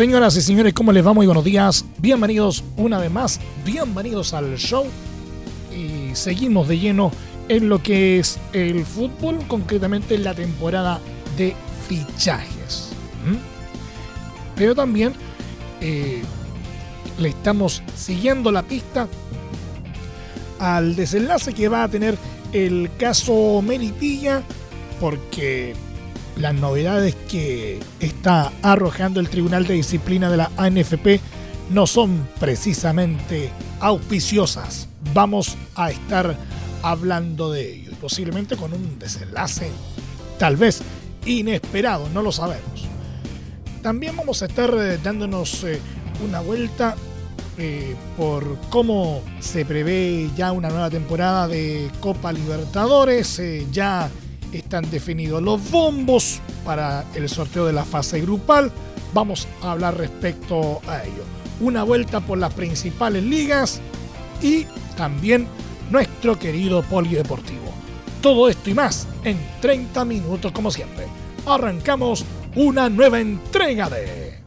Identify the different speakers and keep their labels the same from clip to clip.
Speaker 1: Señoras y señores, ¿cómo les va? Muy buenos días. Bienvenidos una vez más. Bienvenidos al show. Y seguimos de lleno en lo que es el fútbol, concretamente en la temporada de fichajes. ¿Mm? Pero también eh, le estamos siguiendo la pista al desenlace que va a tener el caso Melipilla, porque las novedades que está arrojando el Tribunal de Disciplina de la ANFP no son precisamente auspiciosas. Vamos a estar hablando de ello y posiblemente con un desenlace tal vez inesperado, no lo sabemos. También vamos a estar eh, dándonos eh, una vuelta eh, por cómo se prevé ya una nueva temporada de Copa Libertadores. ya están definidos los bombos para el sorteo de la fase grupal. Vamos a hablar respecto a ello. Una vuelta por las principales ligas y también nuestro querido polideportivo. Todo esto y más en 30 minutos como siempre. Arrancamos una nueva entrega de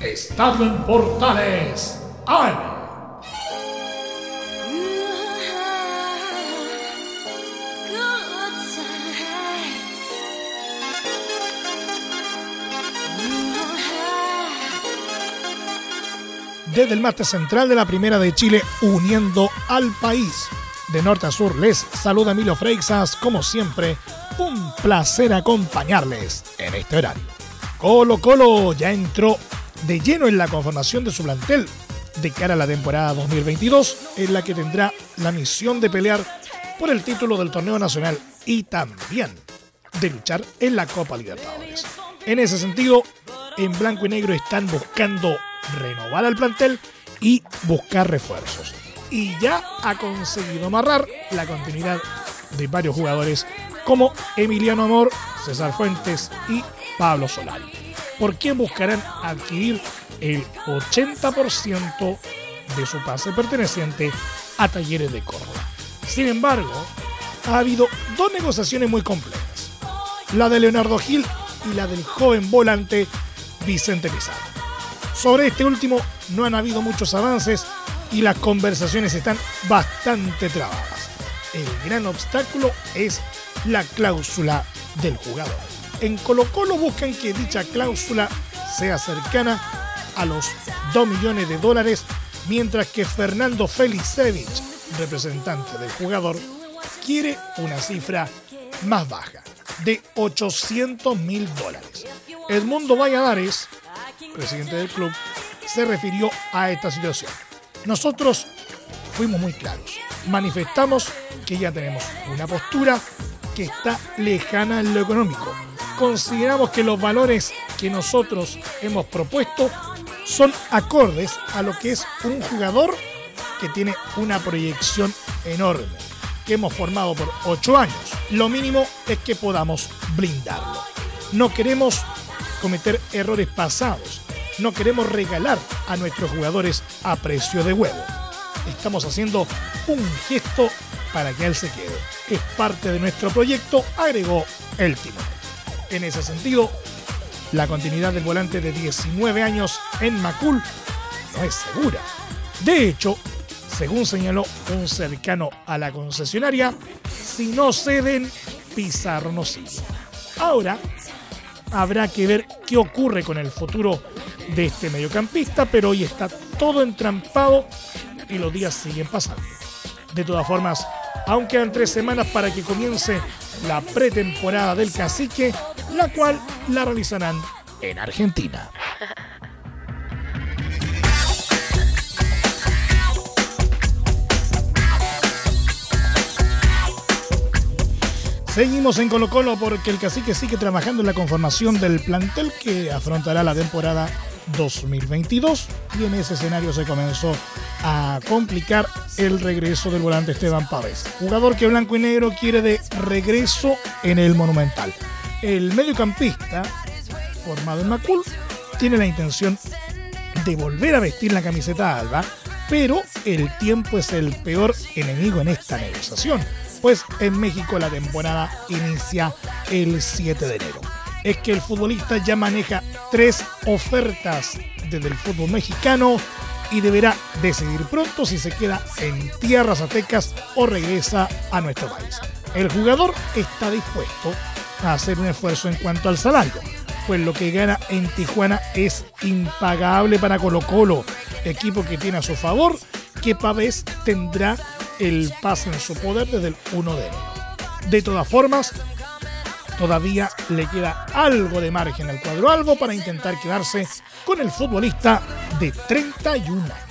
Speaker 1: Estado en Portales. Desde el mate central de la Primera de Chile, uniendo al país. De norte a sur les saluda Emilio Freixas, como siempre, un placer acompañarles en este horario. Colo Colo ya entró de lleno en la conformación de su plantel de cara a la temporada 2022, en la que tendrá la misión de pelear por el título del torneo nacional y también de luchar en la Copa Libertadores. En ese sentido, en blanco y negro están buscando renovar al plantel y buscar refuerzos. Y ya ha conseguido amarrar la continuidad de varios jugadores como Emiliano Amor, César Fuentes y Pablo Solari, por quien buscarán adquirir el 80% de su pase perteneciente a Talleres de Córdoba. Sin embargo, ha habido dos negociaciones muy complejas, la de Leonardo Gil y la del joven volante Vicente Pizarro. Sobre este último no han habido muchos avances y las conversaciones están bastante trabadas. El gran obstáculo es la cláusula del jugador. En Colo Colo buscan que dicha cláusula sea cercana a los 2 millones de dólares, mientras que Fernando Felicevich, representante del jugador, quiere una cifra más baja, de 800 mil dólares. Edmundo Valladares, presidente del club, se refirió a esta situación. Nosotros fuimos muy claros. Manifestamos que ya tenemos una postura que está lejana en lo económico. Consideramos que los valores que nosotros hemos propuesto son acordes a lo que es un jugador que tiene una proyección enorme, que hemos formado por ocho años. Lo mínimo es que podamos blindarlo. No queremos cometer errores pasados. No queremos regalar a nuestros jugadores a precio de huevo. Estamos haciendo un gesto para que él se quede. Es parte de nuestro proyecto, agregó el timón. En ese sentido, la continuidad del volante de 19 años en Macul no es segura. De hecho, según señaló un cercano a la concesionaria, si no ceden, Pizarro no sigue. Ahora, habrá que ver qué ocurre con el futuro de este mediocampista, pero hoy está todo entrampado y los días siguen pasando. De todas formas, aún quedan tres semanas para que comience la pretemporada del cacique, la cual la realizarán en Argentina. Seguimos en Colo Colo porque el cacique sigue trabajando en la conformación del plantel que afrontará la temporada 2022 y en ese escenario se comenzó a complicar el regreso del volante Esteban Pávez, jugador que Blanco y Negro quiere de regreso en el Monumental. El mediocampista, formado en Macul, tiene la intención de volver a vestir la camiseta alba, pero el tiempo es el peor enemigo en esta negociación pues en México la temporada inicia el 7 de enero. Es que el futbolista ya maneja tres ofertas desde el fútbol mexicano y deberá decidir pronto si se queda en tierras aztecas o regresa a nuestro país. El jugador está dispuesto a hacer un esfuerzo en cuanto al salario, pues lo que gana en Tijuana es impagable para Colo Colo, equipo que tiene a su favor que Pavés tendrá el pase en su poder desde el 1 de enero. De todas formas, todavía le queda algo de margen al cuadro albo para intentar quedarse con el futbolista de 31 años.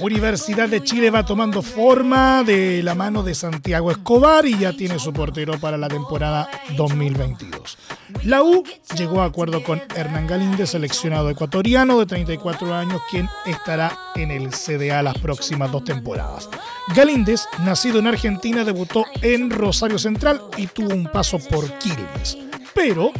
Speaker 1: Universidad de Chile va tomando forma de la mano de Santiago Escobar y ya tiene su portero para la temporada 2022. La U llegó a acuerdo con Hernán Galíndez, seleccionado ecuatoriano de 34 años, quien estará en el CDA las próximas dos temporadas. Galíndez, nacido en Argentina, debutó en Rosario Central y tuvo un paso por Quilmes. Pero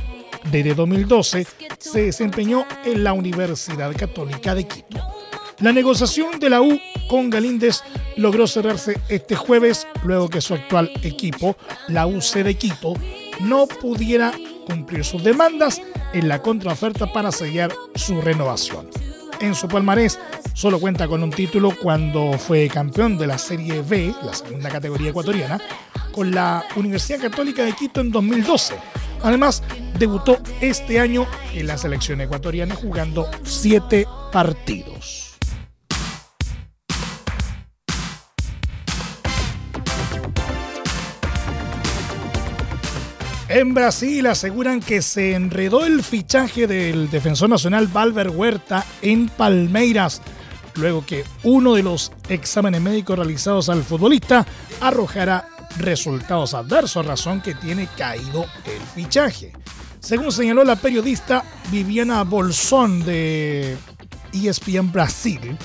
Speaker 1: desde 2012 se desempeñó en la Universidad Católica de Quito. La negociación de la U con Galíndez logró cerrarse este jueves luego que su actual equipo, la UC de Quito, no pudiera cumplir sus demandas en la contraoferta para sellar su renovación. En su palmarés solo cuenta con un título cuando fue campeón de la Serie B, la segunda categoría ecuatoriana, con la Universidad Católica de Quito en 2012. Además, debutó este año en la selección ecuatoriana jugando siete partidos. En Brasil aseguran que se enredó el fichaje del defensor nacional Valver Huerta en Palmeiras, luego que uno de los exámenes médicos realizados al futbolista arrojará resultados adversos, razón que tiene caído el fichaje. Según señaló la periodista Viviana Bolsón de ESPN Brasil,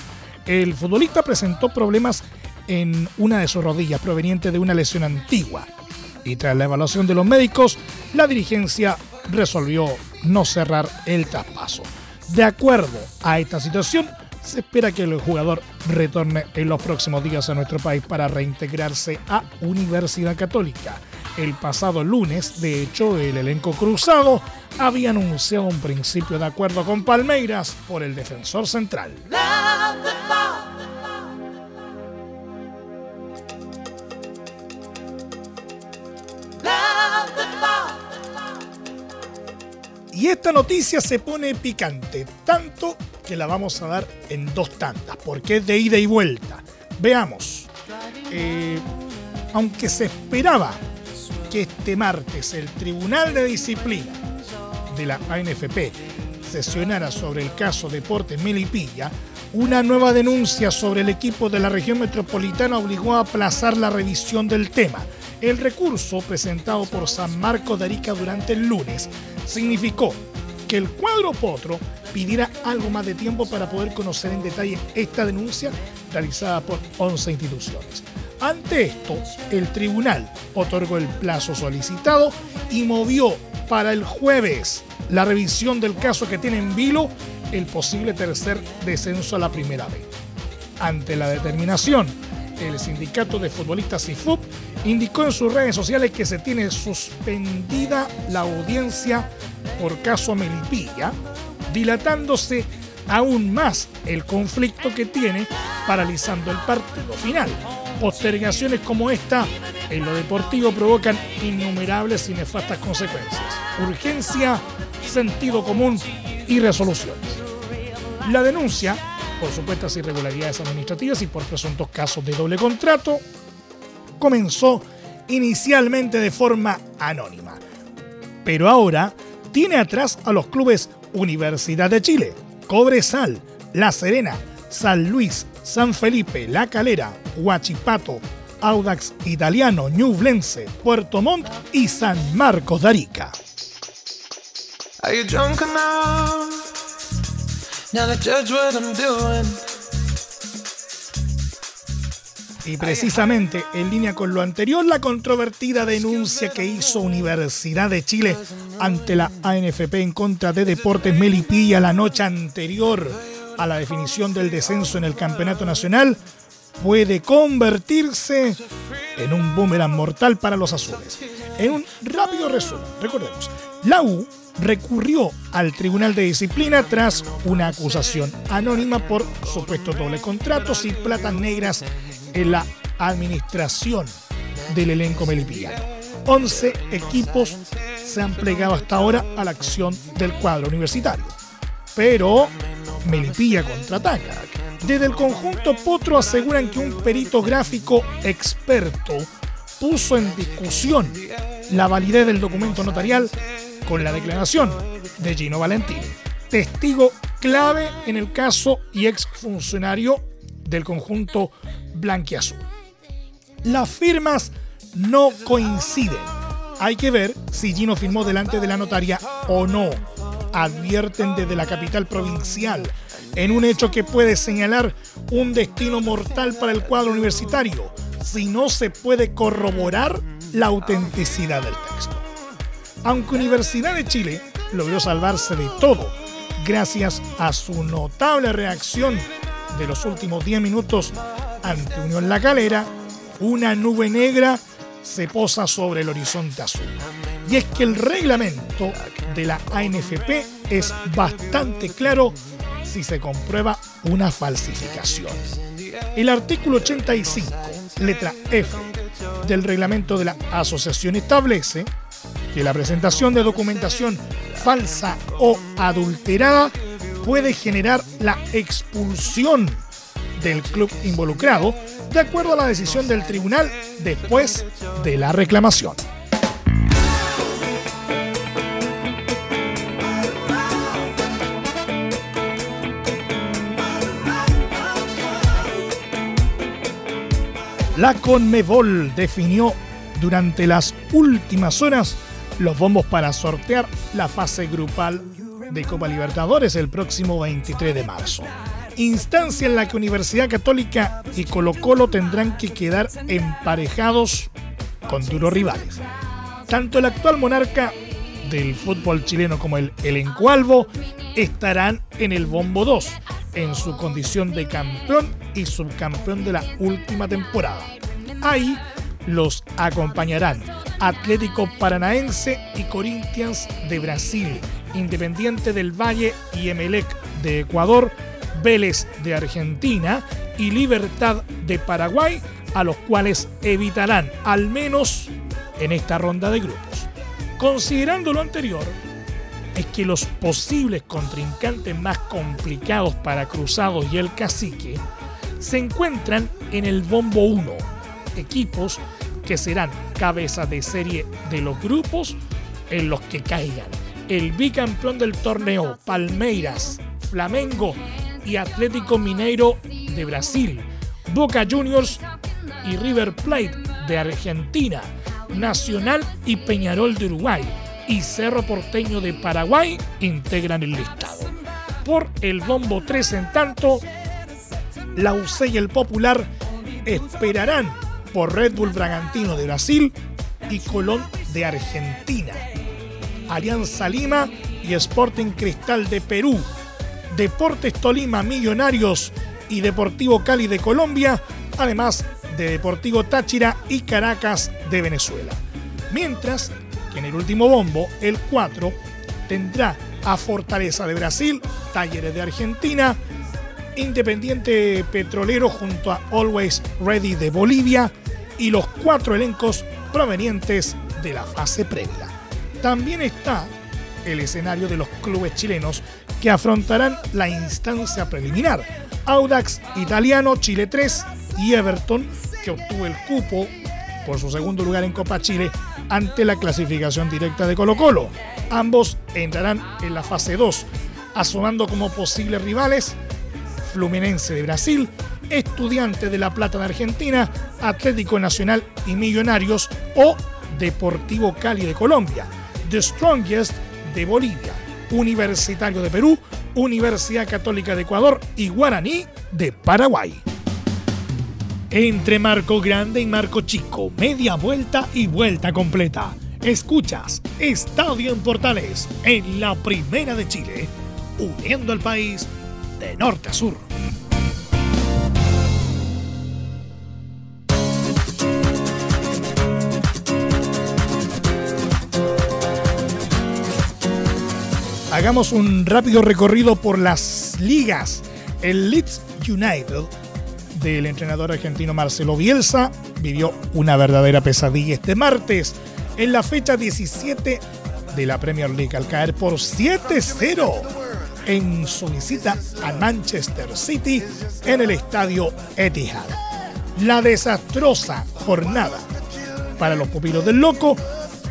Speaker 1: el futbolista presentó problemas en una de sus rodillas proveniente de una lesión antigua y tras la evaluación de los médicos, la dirigencia resolvió no cerrar el traspaso. De acuerdo a esta situación, se espera que el jugador retorne en los próximos días a nuestro país para reintegrarse a Universidad Católica. El pasado lunes, de hecho, el elenco cruzado había anunciado un principio de acuerdo con Palmeiras por el defensor central. Y esta noticia se pone picante, tanto que la vamos a dar en dos tandas, porque es de ida y vuelta. Veamos. Eh, aunque se esperaba que este martes el Tribunal de Disciplina de la ANFP sesionara sobre el caso Deportes Melipilla, una nueva denuncia sobre el equipo de la región metropolitana obligó a aplazar la revisión del tema. El recurso presentado por San Marcos de Arica durante el lunes significó que el cuadro Potro pidiera algo más de tiempo para poder conocer en detalle esta denuncia realizada por 11 instituciones. Ante esto, el tribunal otorgó el plazo solicitado y movió para el jueves la revisión del caso que tiene en vilo el posible tercer descenso a la primera vez. Ante la determinación, el sindicato de futbolistas IFUP indicó en sus redes sociales que se tiene suspendida la audiencia por caso Melipilla, dilatándose aún más el conflicto que tiene, paralizando el partido final. Postergaciones como esta en lo deportivo provocan innumerables y nefastas consecuencias. Urgencia, sentido común y resoluciones. La denuncia por supuestas irregularidades administrativas y por presuntos casos de doble contrato comenzó inicialmente de forma anónima. Pero ahora tiene atrás a los clubes Universidad de Chile, Cobresal, La Serena, San Luis, San Felipe, La Calera, Huachipato, Audax Italiano, Ñublense, Puerto Montt y San Marcos de Arica. Y precisamente en línea con lo anterior, la controvertida denuncia que hizo Universidad de Chile ante la ANFP en contra de Deportes Melipilla la noche anterior a la definición del descenso en el Campeonato Nacional puede convertirse en un boomerang mortal para los azules. En un rápido resumen, recordemos, la U recurrió al Tribunal de Disciplina tras una acusación anónima por supuesto doble contratos y platas negras en la administración del elenco melipillano. 11 equipos se han plegado hasta ahora a la acción del cuadro universitario. Pero Melipilla contraataca. Desde el conjunto Potro aseguran que un perito gráfico experto puso en discusión la validez del documento notarial con la declaración de Gino Valentini, testigo clave en el caso y exfuncionario del conjunto blanquiazul. Las firmas no coinciden. Hay que ver si Gino firmó delante de la notaria o no. Advierten desde la capital provincial en un hecho que puede señalar un destino mortal para el cuadro universitario si no se puede corroborar la autenticidad del texto. Aunque Universidad de Chile logró salvarse de todo gracias a su notable reacción de los últimos 10 minutos ante Unión La Calera, una nube negra se posa sobre el horizonte azul. Y es que el reglamento de la ANFP es bastante claro si se comprueba una falsificación. El artículo 85, letra F, del reglamento de la asociación establece que la presentación de documentación falsa o adulterada puede generar la expulsión del club involucrado, de acuerdo a la decisión del tribunal después de la reclamación. La Conmebol definió durante las últimas horas los bombos para sortear la fase grupal de Copa Libertadores el próximo 23 de marzo. Instancia en la que Universidad Católica y Colo Colo tendrán que quedar emparejados con duros rivales. Tanto el actual monarca del fútbol chileno como el elenco albo estarán en el bombo 2 en su condición de campeón y subcampeón de la última temporada. Ahí los acompañarán Atlético Paranaense y Corinthians de Brasil, Independiente del Valle y Emelec de Ecuador, Vélez de Argentina y Libertad de Paraguay, a los cuales evitarán al menos en esta ronda de grupos. Considerando lo anterior, es que los posibles contrincantes más complicados para Cruzados y el Cacique se encuentran en el Bombo 1, equipos que serán cabeza de serie de los grupos en los que caigan el bicampeón del torneo Palmeiras, Flamengo y Atlético Mineiro de Brasil, Boca Juniors y River Plate de Argentina, Nacional y Peñarol de Uruguay y Cerro Porteño de Paraguay integran el listado. Por el bombo 3 en tanto, la UC y el Popular esperarán por Red Bull Bragantino de Brasil y Colón de Argentina. Alianza Lima y Sporting Cristal de Perú. Deportes Tolima Millonarios y Deportivo Cali de Colombia, además de Deportivo Táchira y Caracas de Venezuela. Mientras en el último bombo, el 4, tendrá a Fortaleza de Brasil, Talleres de Argentina, Independiente Petrolero junto a Always Ready de Bolivia y los cuatro elencos provenientes de la fase previa. También está el escenario de los clubes chilenos que afrontarán la instancia preliminar. Audax Italiano, Chile 3 y Everton, que obtuvo el cupo por su segundo lugar en Copa Chile ante la clasificación directa de Colo Colo. Ambos entrarán en la fase 2, asomando como posibles rivales Fluminense de Brasil, Estudiante de La Plata de Argentina, Atlético Nacional y Millonarios o Deportivo Cali de Colombia, The Strongest de Bolivia, Universitario de Perú, Universidad Católica de Ecuador y Guaraní de Paraguay. Entre Marco Grande y Marco Chico, media vuelta y vuelta completa. Escuchas Estadio en Portales en la Primera de Chile, uniendo al país de norte a sur. Hagamos un rápido recorrido por las ligas. El Leeds United del entrenador argentino Marcelo Bielsa vivió una verdadera pesadilla este martes en la fecha 17 de la Premier League al caer por 7-0 en su visita a Manchester City en el estadio Etihad. La desastrosa jornada para los pupilos del Loco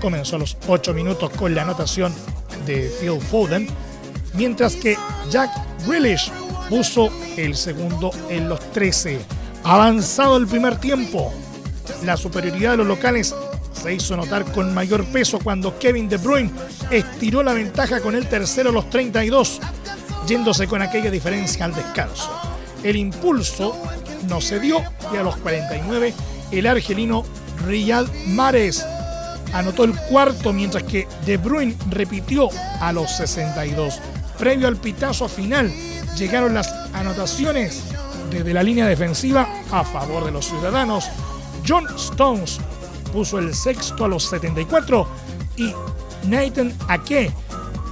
Speaker 1: comenzó a los 8 minutos con la anotación de Phil Foden, mientras que Jack Grealish puso el segundo en los 13. Avanzado el primer tiempo, la superioridad de los locales se hizo notar con mayor peso cuando Kevin De Bruyne estiró la ventaja con el tercero a los 32, yéndose con aquella diferencia al descanso. El impulso no se dio y a los 49 el argelino Riyad Mares anotó el cuarto, mientras que De Bruyne repitió a los 62. Previo al pitazo final, llegaron las anotaciones desde la línea defensiva a favor de los ciudadanos. John Stones puso el sexto a los 74 y Nathan Ake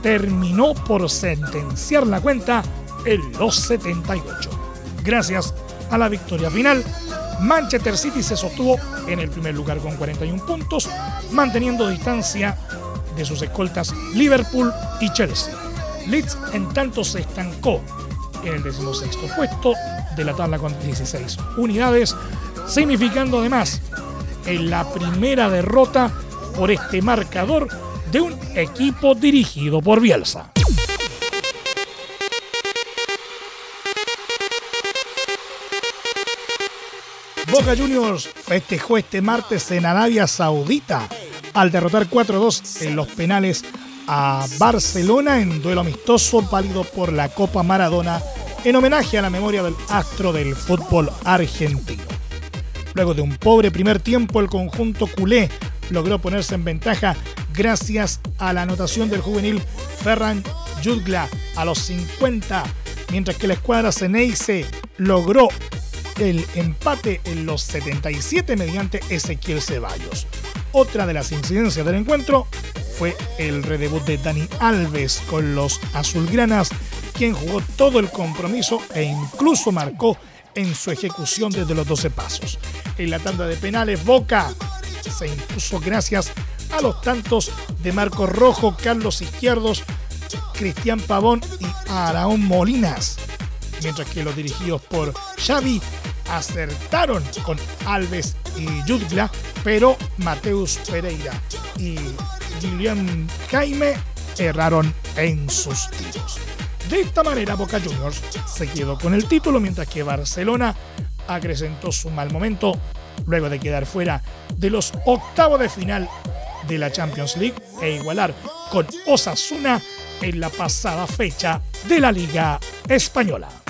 Speaker 1: terminó por sentenciar la cuenta en los 78. Gracias a la victoria final, Manchester City se sostuvo en el primer lugar con 41 puntos, manteniendo distancia de sus escoltas Liverpool y Chelsea. Leeds en tanto se estancó en el decimosexto puesto de la tabla con 16 unidades, significando además en la primera derrota por este marcador de un equipo dirigido por Bielsa. Boca Juniors festejó este martes en Arabia Saudita al derrotar 4-2 en los penales a Barcelona en duelo amistoso válido por la Copa Maradona en homenaje a la memoria del astro del fútbol argentino. Luego de un pobre primer tiempo, el conjunto culé logró ponerse en ventaja gracias a la anotación del juvenil Ferran Jutgla a los 50, mientras que la escuadra Ceneice logró el empate en los 77 mediante Ezequiel Ceballos. Otra de las incidencias del encuentro fue el redebut de Dani Alves con los azulgranas, quien jugó todo el compromiso e incluso marcó en su ejecución desde los 12 pasos. En la tanda de penales, Boca se impuso gracias a los tantos de Marco Rojo, Carlos Izquierdos, Cristian Pavón y Araón Molinas, mientras que los dirigidos por Xavi acertaron con Alves y Jutgla, pero Mateus Pereira y Julián Jaime erraron en sus tiros. De esta manera, Boca Juniors se quedó con el título, mientras que Barcelona acrecentó su mal momento luego de quedar fuera de los octavos de final de la Champions League e igualar con Osasuna en la pasada fecha de la Liga Española.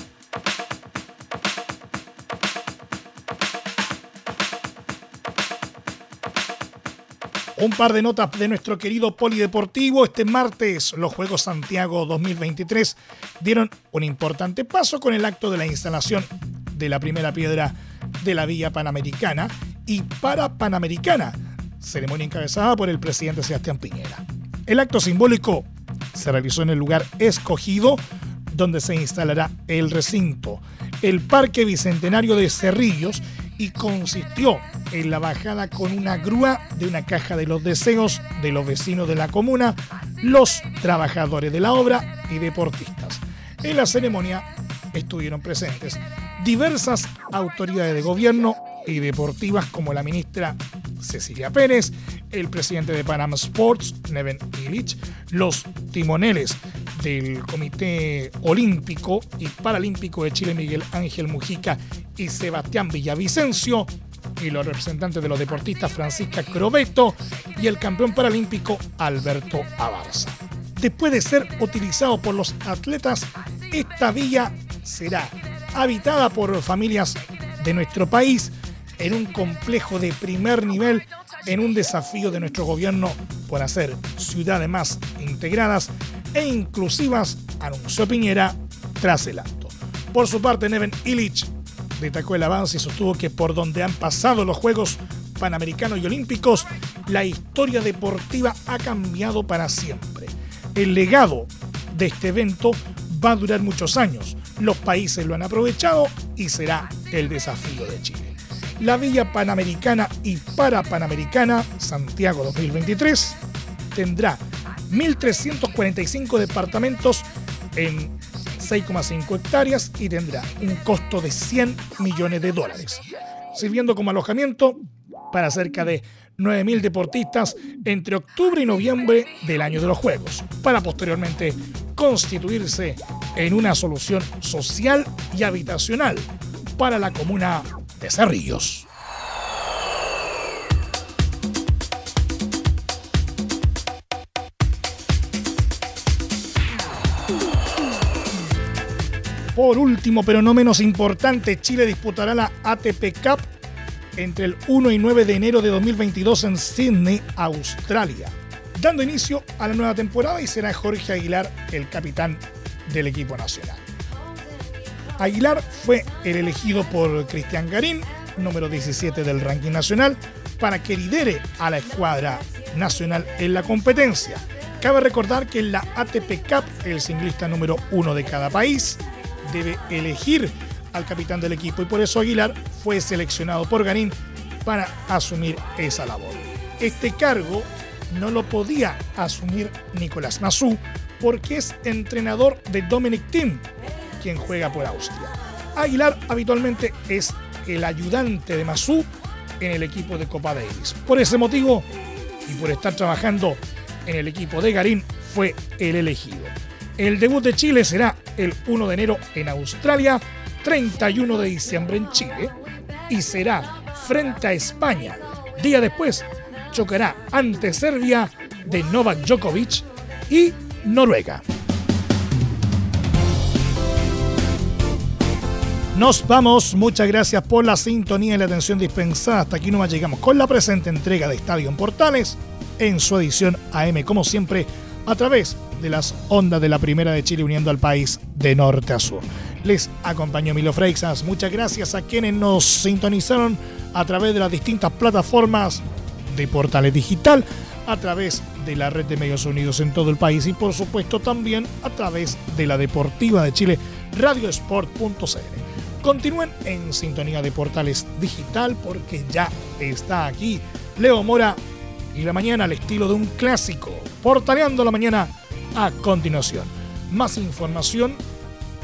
Speaker 1: Un par de notas de nuestro querido polideportivo. Este martes los Juegos Santiago 2023 dieron un importante paso con el acto de la instalación de la primera piedra de la Villa Panamericana y para Panamericana, ceremonia encabezada por el presidente Sebastián Piñera. El acto simbólico se realizó en el lugar escogido donde se instalará el recinto, el Parque Bicentenario de Cerrillos, y consistió en la bajada con una grúa de una caja de los deseos de los vecinos de la comuna, los trabajadores de la obra y deportistas. En la ceremonia estuvieron presentes diversas autoridades de gobierno y deportivas como la ministra Cecilia Pérez, el presidente de Panama Sports, Neven Illich, los timoneles del Comité Olímpico y Paralímpico de Chile, Miguel Ángel Mujica y Sebastián Villavicencio, y los representantes de los deportistas Francisca Crobeto y el campeón paralímpico Alberto Abarza. Después de ser utilizado por los atletas, esta villa será habitada por familias de nuestro país en un complejo de primer nivel en un desafío de nuestro gobierno por hacer ciudades más integradas e inclusivas, anunció Piñera tras el acto. Por su parte, Neven Illich destacó el avance y sostuvo que por donde han pasado los Juegos Panamericanos y Olímpicos, la historia deportiva ha cambiado para siempre. El legado de este evento va a durar muchos años. Los países lo han aprovechado y será el desafío de Chile. La Villa Panamericana y Parapanamericana Santiago 2023 tendrá 1.345 departamentos en 6,5 hectáreas y tendrá un costo de 100 millones de dólares, sirviendo como alojamiento para cerca de 9.000 deportistas entre octubre y noviembre del año de los Juegos, para posteriormente constituirse en una solución social y habitacional para la comuna de Cerrillos. Por último, pero no menos importante, Chile disputará la ATP Cup entre el 1 y 9 de enero de 2022 en Sydney, Australia, dando inicio a la nueva temporada y será Jorge Aguilar el capitán del equipo nacional. Aguilar fue el elegido por Cristian Garín, número 17 del ranking nacional, para que lidere a la escuadra nacional en la competencia. Cabe recordar que en la ATP Cup, el singlista número uno de cada país debe elegir al capitán del equipo y por eso Aguilar fue seleccionado por Garín para asumir esa labor. Este cargo no lo podía asumir Nicolás Massú porque es entrenador de Dominic Thiem, quien juega por Austria. Aguilar habitualmente es el ayudante de Massú en el equipo de Copa Davis. Por ese motivo y por estar trabajando en el equipo de Garín fue el elegido. El debut de Chile será el 1 de enero en Australia, 31 de diciembre en Chile y será frente a España. Día después chocará ante Serbia de Novak Djokovic y Noruega. Nos vamos, muchas gracias por la sintonía y la atención dispensada. Hasta aquí nomás llegamos con la presente entrega de Estadio en Portales en su edición AM, como siempre, a través de las ondas de la Primera de Chile uniendo al país de norte a sur. Les acompañó Milo Freixas. Muchas gracias a quienes nos sintonizaron a través de las distintas plataformas de Portales Digital, a través de la red de medios unidos en todo el país y por supuesto también a través de la Deportiva de Chile, radiosport.cl. Continúen en sintonía de Portales Digital porque ya está aquí Leo Mora y la mañana al estilo de un clásico, portaleando la mañana a continuación. Más información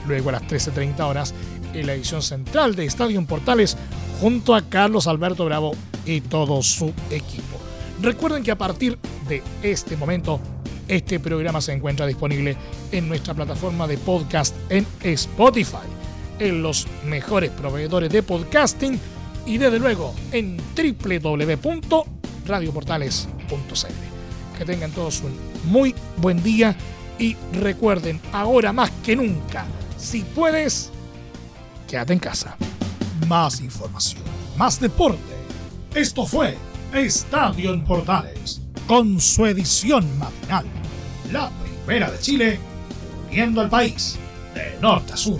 Speaker 1: luego a las 13.30 horas en la edición central de Estadio Portales junto a Carlos Alberto Bravo y todo su equipo. Recuerden que a partir de este momento este programa se encuentra disponible en nuestra plataforma de podcast en Spotify, en los mejores proveedores de podcasting y desde luego en www.radioportales.cl. Que tengan todos un muy buen día y recuerden, ahora más que nunca, si puedes, quédate en casa. Más información, más deporte. Esto fue Estadio en Portales, con su edición matinal. La primera de Chile, viendo al país de norte a sur.